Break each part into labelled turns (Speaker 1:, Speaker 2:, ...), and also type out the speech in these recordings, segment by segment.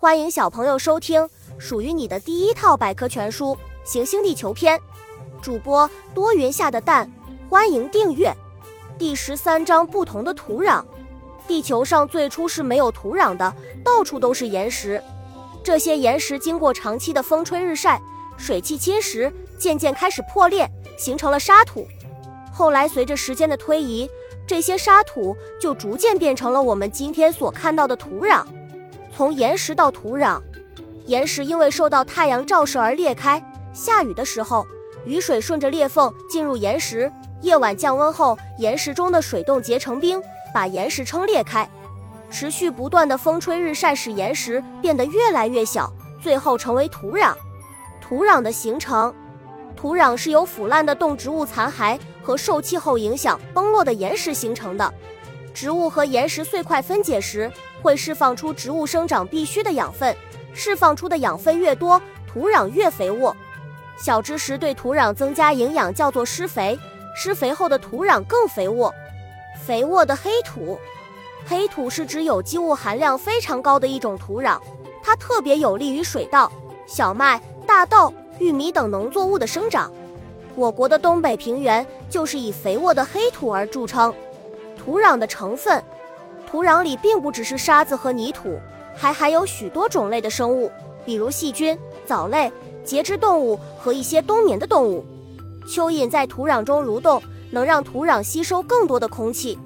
Speaker 1: 欢迎小朋友收听属于你的第一套百科全书《行星地球篇》，主播多云下的蛋，欢迎订阅。第十三章：不同的土壤。地球上最初是没有土壤的，到处都是岩石。这些岩石经过长期的风吹日晒、水汽侵蚀，渐渐开始破裂，形成了沙土。后来随着时间的推移，这些沙土就逐渐变成了我们今天所看到的土壤。从岩石到土壤，岩石因为受到太阳照射而裂开。下雨的时候，雨水顺着裂缝进入岩石。夜晚降温后，岩石中的水冻结成冰，把岩石撑裂开。持续不断的风吹日晒使岩石变得越来越小，最后成为土壤。土壤的形成，土壤是由腐烂的动植物残骸和受气候影响崩落的岩石形成的。植物和岩石碎块分解时，会释放出植物生长必需的养分，释放出的养分越多，土壤越肥沃。小知识对土壤增加营养叫做施肥，施肥后的土壤更肥沃。肥沃的黑土，黑土是指有机物含量非常高的一种土壤，它特别有利于水稻、小麦、大豆、玉米等农作物的生长。我国的东北平原就是以肥沃的黑土而著称。土壤的成分，土壤里并不只是沙子和泥土，还含有许多种类的生物，比如细菌、藻类、节肢动物和一些冬眠的动物。蚯蚓在土壤中蠕动，能让土壤吸收更多的空气，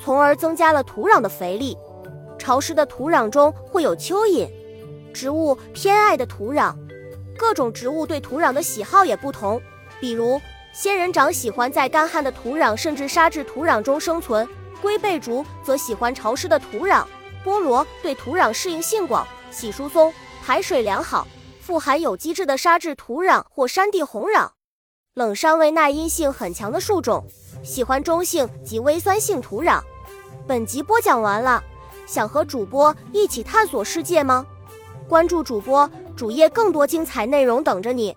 Speaker 1: 从而增加了土壤的肥力。潮湿的土壤中会有蚯蚓。植物偏爱的土壤，各种植物对土壤的喜好也不同，比如。仙人掌喜欢在干旱的土壤甚至沙质土壤中生存，龟背竹则喜欢潮湿的土壤。菠萝对土壤适应性广，喜疏松、排水良好、富含有机质的沙质土壤或山地红壤。冷杉为耐阴性很强的树种，喜欢中性及微酸性土壤。本集播讲完了，想和主播一起探索世界吗？关注主播主页，更多精彩内容等着你。